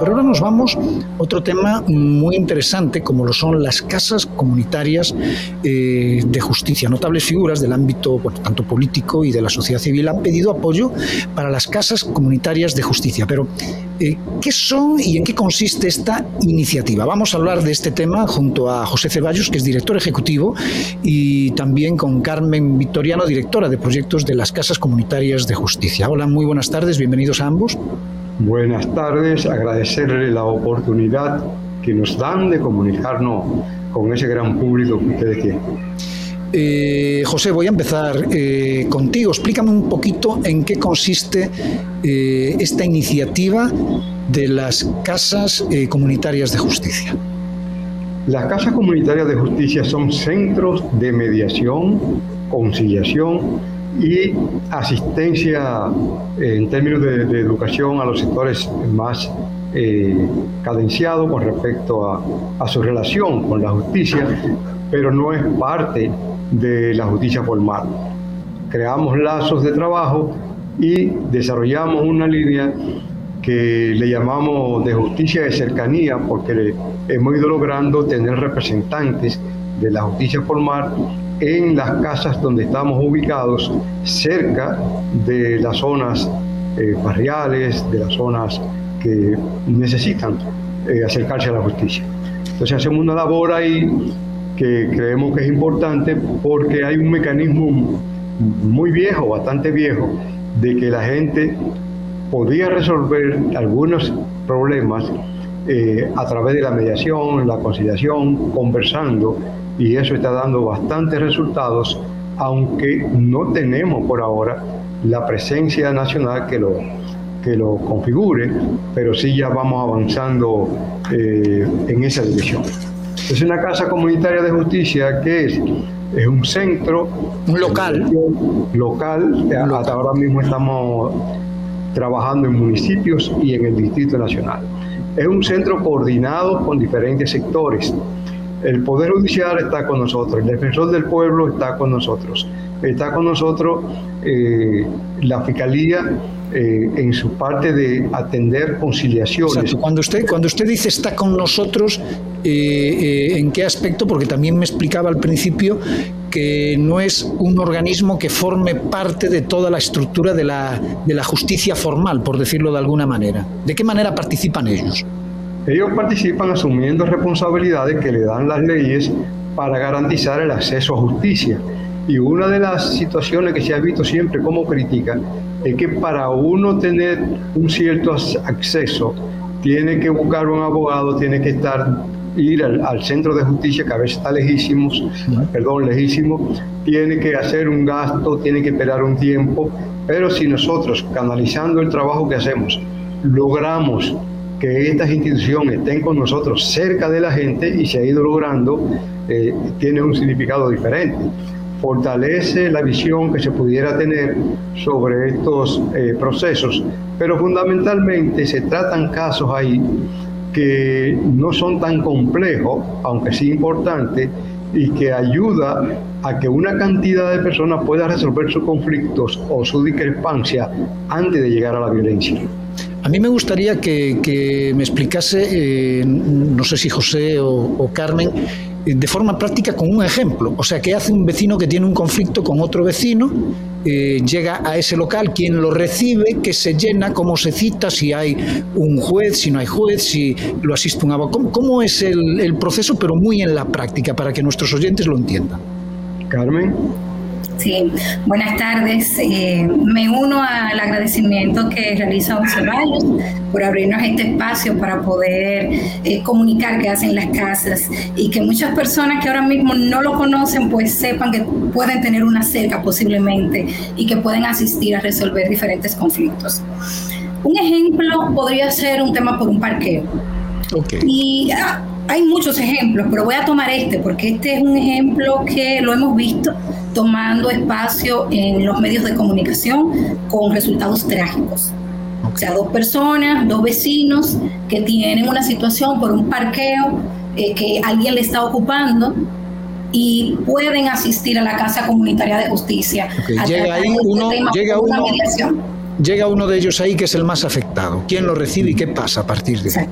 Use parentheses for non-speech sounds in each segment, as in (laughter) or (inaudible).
Pero ahora nos vamos a otro tema muy interesante, como lo son las casas comunitarias eh, de justicia. Notables figuras del ámbito tanto político y de la sociedad civil han pedido apoyo para las casas comunitarias de justicia. Pero, eh, ¿qué son y en qué consiste esta iniciativa? Vamos a hablar de este tema junto a José Ceballos, que es director ejecutivo, y también con Carmen Victoriano, directora de proyectos de las casas comunitarias de justicia. Hola, muy buenas tardes, bienvenidos a ambos. Buenas tardes, agradecerle la oportunidad que nos dan de comunicarnos con ese gran público que ustedes tienen. Eh, José, voy a empezar eh, contigo. Explícame un poquito en qué consiste eh, esta iniciativa de las casas comunitarias de justicia. Las casas comunitarias de justicia son centros de mediación, conciliación y asistencia eh, en términos de, educación a los sectores más eh, con respecto a, a, su relación con la justicia, pero no es parte de la justicia formal. Creamos lazos de trabajo y desarrollamos una línea que le llamamos de justicia de cercanía porque hemos ido logrando tener representantes de la justicia formal en las casas donde estamos ubicados, cerca de las zonas eh, barriales, de las zonas que necesitan eh, acercarse a la justicia. Entonces hacemos una labor ahí que creemos que es importante porque hay un mecanismo muy viejo, bastante viejo, de que la gente podía resolver algunos problemas eh, a través de la mediación, la conciliación, conversando y eso está dando bastantes resultados, aunque no tenemos por ahora la presencia nacional que lo, que lo configure, pero sí ya vamos avanzando eh, en esa dirección. Es una casa comunitaria de justicia que es, es un centro. Un local. Local. Hasta ahora mismo estamos trabajando en municipios y en el Distrito Nacional. Es un centro coordinado con diferentes sectores el Poder Judicial está con nosotros, el Defensor del Pueblo está con nosotros, está con nosotros eh, la Fiscalía eh, en su parte de atender conciliaciones. Cuando usted, cuando usted dice está con nosotros, eh, ¿en qué aspecto? Porque también me explicaba al principio que no es un organismo que forme parte de toda la estructura de la, de la justicia formal, por decirlo de alguna manera. ¿De qué manera participan ellos? Ellos participan asumiendo responsabilidades que le dan las leyes para garantizar el acceso a justicia. Y una de las situaciones que se ha visto siempre como crítica es que para uno tener un cierto acceso, tiene que buscar un abogado, tiene que estar ir al, centro de justicia, que a veces está lejísimo, perdón, lejísimo, tiene que hacer un gasto, tiene que esperar un tiempo, pero si nosotros, canalizando el trabajo que hacemos, logramos que estas instituciones estén con nosotros cerca de la gente y se ha ido logrando, eh, tiene un significado diferente. Fortalece la visión que se pudiera tener sobre estos eh, procesos, pero fundamentalmente se tratan casos ahí que no son tan complejos, aunque sí importantes, y que ayuda a que una cantidad de personas pueda resolver sus conflictos o su discrepancia antes de llegar a la violencia. A mí me gustaría que, me explicase, eh, no sé si José o, Carmen, eh, de forma práctica con un ejemplo. O sea, ¿qué hace un vecino que tiene un conflicto con otro vecino? Eh, llega a ese local, quién lo recibe, qué se llena, cómo se cita, si hay un juez, si no hay juez, si lo asiste un abogado. ¿Cómo, es el, el proceso, pero muy en la práctica, para que nuestros oyentes lo entiendan? Carmen. Sí, buenas tardes. me uno al agradecimiento que realiza Ceballos por abrirnos este espacio para poder eh, comunicar qué hacen las casas y que muchas personas que ahora mismo no lo conocen pues sepan que pueden tener una cerca posiblemente y que pueden asistir a resolver diferentes conflictos. Un ejemplo podría ser un tema por un parqueo. Okay. Y ah, hay muchos ejemplos, pero voy a tomar este porque este es un ejemplo que lo hemos visto tomando espacio en los medios de comunicación con resultados trágicos. O sea, dos personas, dos vecinos que tienen una situación por un parqueo eh, que alguien le está ocupando y pueden asistir a la Casa Comunitaria de Justicia. Llega ahí uno, llega uno, llega uno de ellos ahí que es el más afectado. ¿Quién lo recibe y qué pasa a partir de ahí?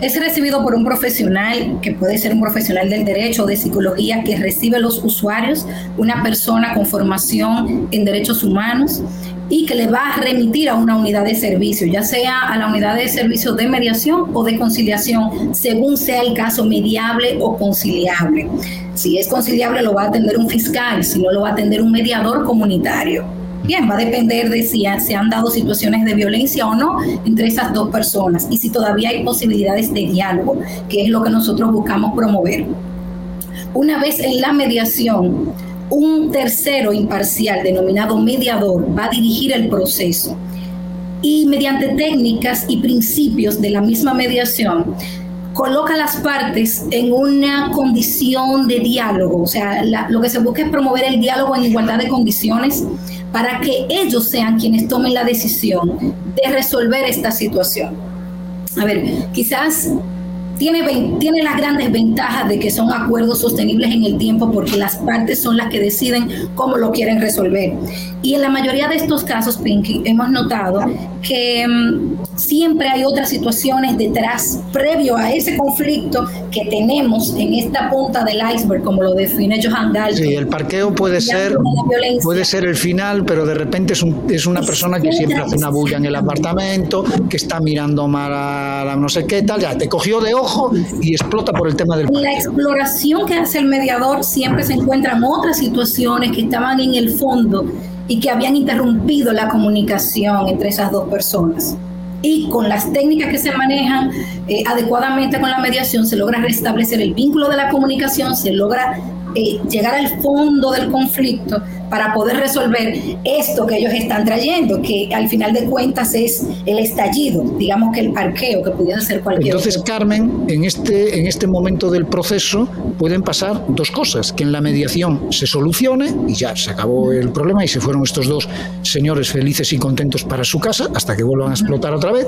Es recibido por un profesional, que puede ser un profesional del derecho o de psicología, que recibe los usuarios, una persona con formación en derechos humanos y que le va a remitir a una unidad de servicio, ya sea a la unidad de servicio de mediación o de conciliación, según sea el caso mediable o conciliable. Si es conciliable lo va a atender un fiscal, si no lo va a atender un mediador comunitario. Bien, va a depender de si se han dado situaciones de violencia o no entre esas dos personas y si todavía hay posibilidades de diálogo, que es lo que nosotros buscamos promover. Una vez en la mediación, un tercero imparcial denominado mediador va a dirigir el proceso y mediante técnicas y principios de la misma mediación coloca las partes en una condición de diálogo, o sea, lo que se busca es promover el diálogo en igualdad de condiciones para que ellos sean quienes tomen la decisión de resolver esta situación. A ver, quizás tiene, tiene las grandes ventajas de que son acuerdos sostenibles en el tiempo porque las partes son las que deciden cómo lo quieren resolver. Y en la mayoría de estos casos, Pinky, hemos notado que mm, siempre hay otras situaciones detrás, previo a ese conflicto que tenemos en esta punta del iceberg, como lo define Johan Dalton. Sí, el parqueo puede ser, puede ser el final, pero de repente es, es una persona que siempre hace una bulla en el apartamento, que está mirando mal a la no sé qué tal, ya te cogió de ojo (laughs) y explota por el tema del La exploración que hace el mediador siempre se encuentran otras situaciones que estaban en el fondo y que habían interrumpido la comunicación entre esas dos personas. Y con las técnicas que se manejan eh, adecuadamente con la mediación se logra restablecer el vínculo de la comunicación, se logra eh, llegar al fondo del conflicto para poder resolver esto que ellos están trayendo, que al final de cuentas es el estallido, digamos que el parqueo, que pudiera ser cualquier Entonces, Carmen, en este, en este momento del proceso pueden pasar dos cosas, que en la mediación se solucione y ya se acabó el problema y se fueron estos dos señores felices y contentos para su casa hasta que vuelvan a explotar otra vez,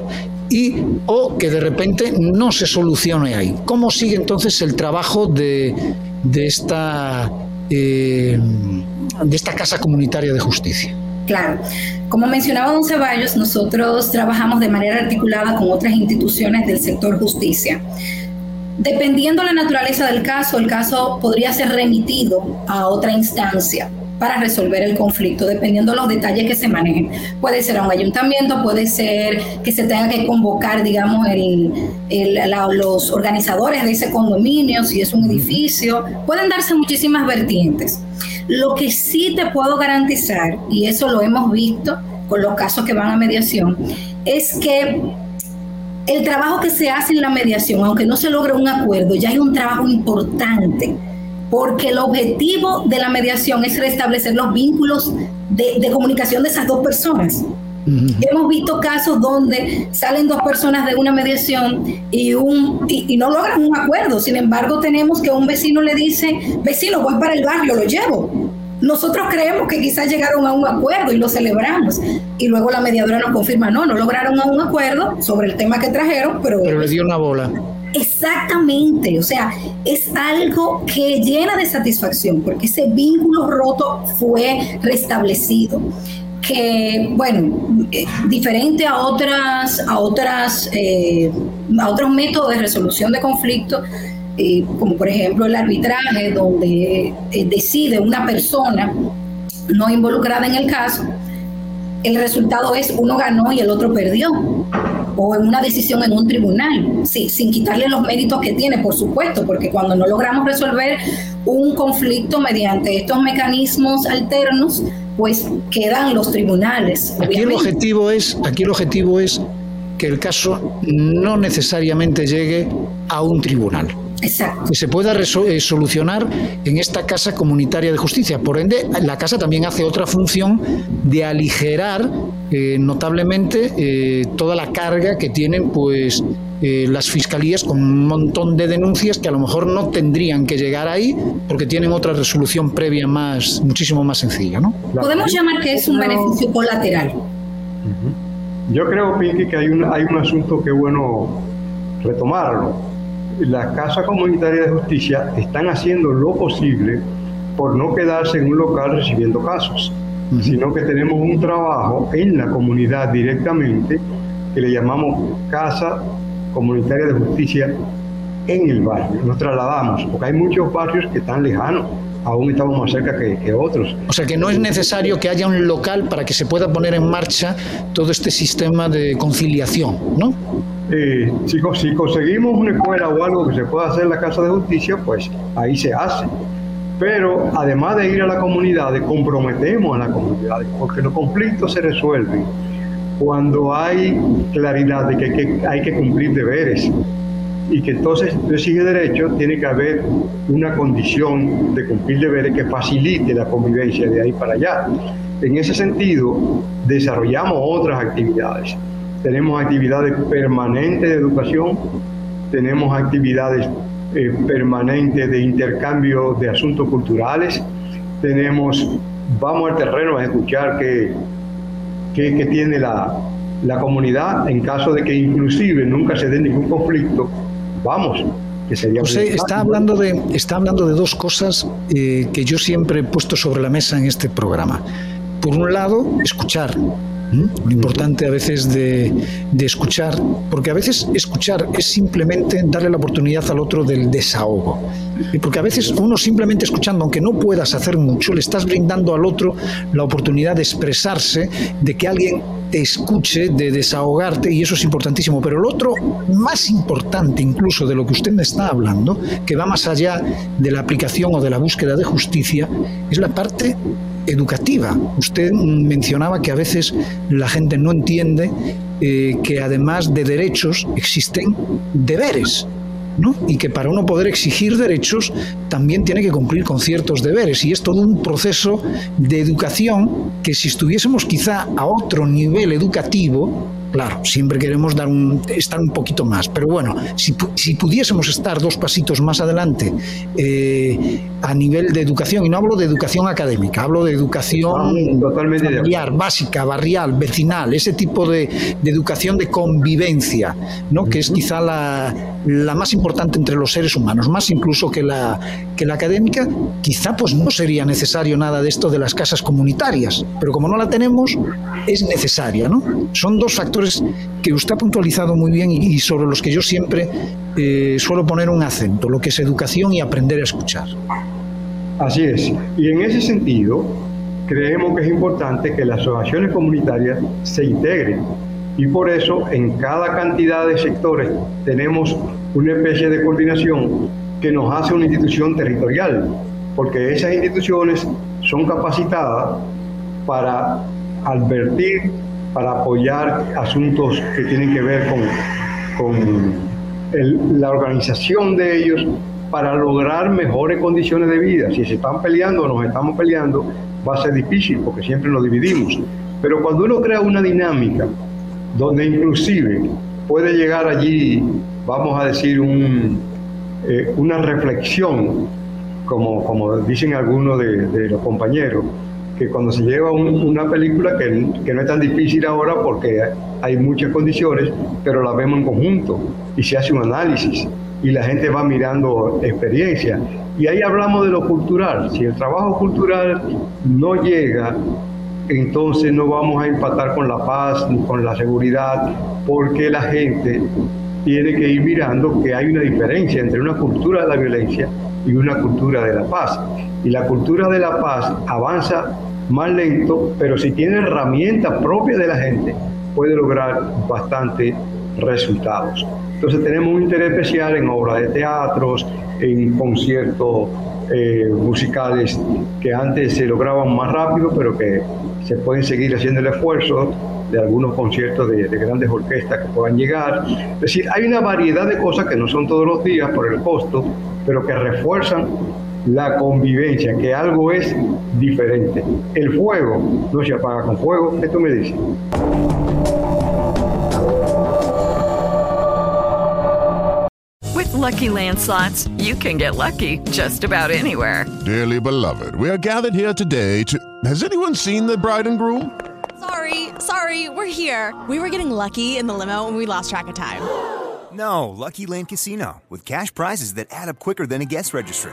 y o que de repente no se solucione ahí. ¿Cómo sigue entonces el trabajo de, de esta... Eh, de esta Casa Comunitaria de Justicia. Claro. Como mencionaba don Ceballos, nosotros trabajamos de manera articulada con otras instituciones del sector justicia. Dependiendo la naturaleza del caso, el caso podría ser remitido a otra instancia para resolver el conflicto, dependiendo de los detalles que se manejen. Puede ser a un ayuntamiento, puede ser que se tenga que convocar, digamos, el, los organizadores de ese condominio, si es un edificio. Pueden darse muchísimas vertientes. Lo que sí te puedo garantizar, y eso lo hemos visto con los casos que van a mediación, es que el trabajo que se hace en la mediación, aunque no se logre un acuerdo, ya hay un trabajo importante porque el objetivo de la mediación es restablecer los vínculos de, comunicación de esas dos personas. Hemos visto casos donde salen dos personas de una mediación y, un, y, no logran un acuerdo. Sin embargo, tenemos que un vecino le dice, vecino, voy para el barrio, lo llevo. Nosotros creemos que quizás llegaron a un acuerdo y lo celebramos. Y luego la mediadora nos confirma, no, no lograron a un acuerdo sobre el tema que trajeron, pero... Pero le dio una bola. Exactamente, o sea, es algo que llena de satisfacción porque ese vínculo roto fue restablecido. Que, bueno, eh, diferente a otras, a otras, eh, a otros métodos de resolución de conflictos, eh, como por ejemplo el arbitraje, donde decide una persona no involucrada en el caso, el resultado es uno ganó y el otro perdió o en una decisión en un tribunal, sí, sin quitarle los méritos que tiene, por supuesto, porque cuando no logramos resolver un conflicto mediante estos mecanismos alternos, pues quedan los tribunales. Aquí el objetivo es, aquí el objetivo es que el caso no necesariamente llegue a un tribunal. Exacto. Que se pueda eh, solucionar en esta casa comunitaria de justicia. Por ende, la casa también hace otra función de aligerar eh, notablemente eh, toda la carga que tienen pues las fiscalías con un montón de denuncias que a lo mejor no tendrían que llegar ahí porque tienen otra resolución previa más muchísimo más sencilla, ¿no? Podemos llamar que es un beneficio colateral. Yo creo, Pinky, que hay un, hay un asunto que es bueno retomarlo las casas comunitarias de justicia están haciendo lo posible por no quedarse en un local recibiendo casos, sino que tenemos un trabajo en la comunidad directamente que le llamamos Casa Comunitaria de Justicia en el barrio. Nos trasladamos, porque hay muchos barrios que están lejanos, aún estamos más cerca que, que, otros. O sea que no es necesario que haya un local para que se pueda poner en marcha todo este sistema de conciliación, ¿no? Eh, si, conseguimos una escuela o algo que se pueda hacer en la Casa de Justicia, pues ahí se hace. Pero además de ir a la comunidad, comprometemos a la comunidad, porque los conflictos se resuelven cuando hay claridad de que, hay que cumplir deberes y que entonces sigue derecho, tiene que haber una condición de cumplir deberes que facilite la convivencia de ahí para allá. En ese sentido, desarrollamos otras actividades tenemos actividades permanentes de educación, tenemos actividades eh, permanentes de intercambio de asuntos culturales, tenemos, vamos al terreno a escuchar qué, qué, tiene la, la, comunidad en caso de que inclusive nunca se dé ningún conflicto, vamos. José, está hablando, de, está hablando de dos cosas eh, que yo siempre he puesto sobre la mesa en este programa. Por un lado, escuchar, lo importante a veces de, escuchar, porque a veces escuchar es simplemente darle la oportunidad al otro del desahogo. Porque a veces uno simplemente escuchando, aunque no puedas hacer mucho, le estás brindando al otro la oportunidad de expresarse, de que alguien te escuche, de desahogarte, y eso es importantísimo. Pero el otro, más importante incluso de lo que usted me está hablando, que va más allá de la aplicación o de la búsqueda de justicia, es la parte educativa. Usted mencionaba que a veces la gente no entiende eh, que además de derechos existen deberes. ¿no? Y que para uno poder exigir derechos también tiene que cumplir con ciertos deberes. Y es todo un proceso de educación que si estuviésemos quizá a otro nivel educativo, Claro, siempre queremos dar un, estar un poquito más, pero bueno, si, si pudiésemos estar dos pasitos más adelante eh, a nivel de educación, y no hablo de educación académica, hablo de educación Totalmente familiar, básica, barrial, vecinal, ese tipo de, de educación de convivencia, ¿no? que es quizá la, la, más importante entre los seres humanos, más incluso que la, que la académica, quizá pues no sería necesario nada de esto de las casas comunitarias, pero como no la tenemos, es necesaria. ¿no? Son dos factores que usted ha puntualizado muy bien y, sobre los que yo siempre eh, suelo poner un acento, lo que es educación y aprender a escuchar. Así es. Y en ese sentido, creemos que es importante que las asociaciones comunitarias se integren. Y por eso, en cada cantidad de sectores, tenemos una especie de coordinación que nos hace una institución territorial, porque esas instituciones son capacitadas para advertir para apoyar asuntos que tienen que ver con, con la organización de ellos para lograr mejores condiciones de vida. Si se están peleando o nos estamos peleando, va a ser difícil porque siempre nos dividimos. Pero cuando uno crea una dinámica donde inclusive puede llegar allí, vamos a decir, eh, una reflexión, como, como dicen algunos de los compañeros, que cuando se lleva una película que, no es tan difícil ahora porque hay muchas condiciones, pero la vemos en conjunto y se hace un análisis y la gente va mirando experiencia. Y ahí hablamos de lo cultural. Si el trabajo cultural no llega, entonces no vamos a empatar con la paz ni con la seguridad, porque la gente tiene que ir mirando que hay una diferencia entre una cultura de la violencia y una cultura de la paz. Y la cultura de la paz avanza más lento, pero si tiene herramientas propias de la gente, puede lograr bastantes resultados. Entonces tenemos un interés especial en obras de teatros, en conciertos eh, musicales que antes se lograban más rápido, pero que se pueden seguir haciendo el esfuerzo de algunos conciertos de, de, grandes orquestas que puedan llegar. Es decir, hay una variedad de cosas que no son todos los días por el costo, pero que refuerzan la convivencia, que algo es diferente. El fuego no se apaga con fuego, esto me dice. With Lucky Land slots, you can get lucky just about anywhere. Dearly beloved, we are gathered here today to. Has anyone seen the bride and groom? Sorry, sorry, we're here. We were getting lucky in the limo and we lost track of time. No, Lucky Land Casino, with cash prizes that add up quicker than a guest registry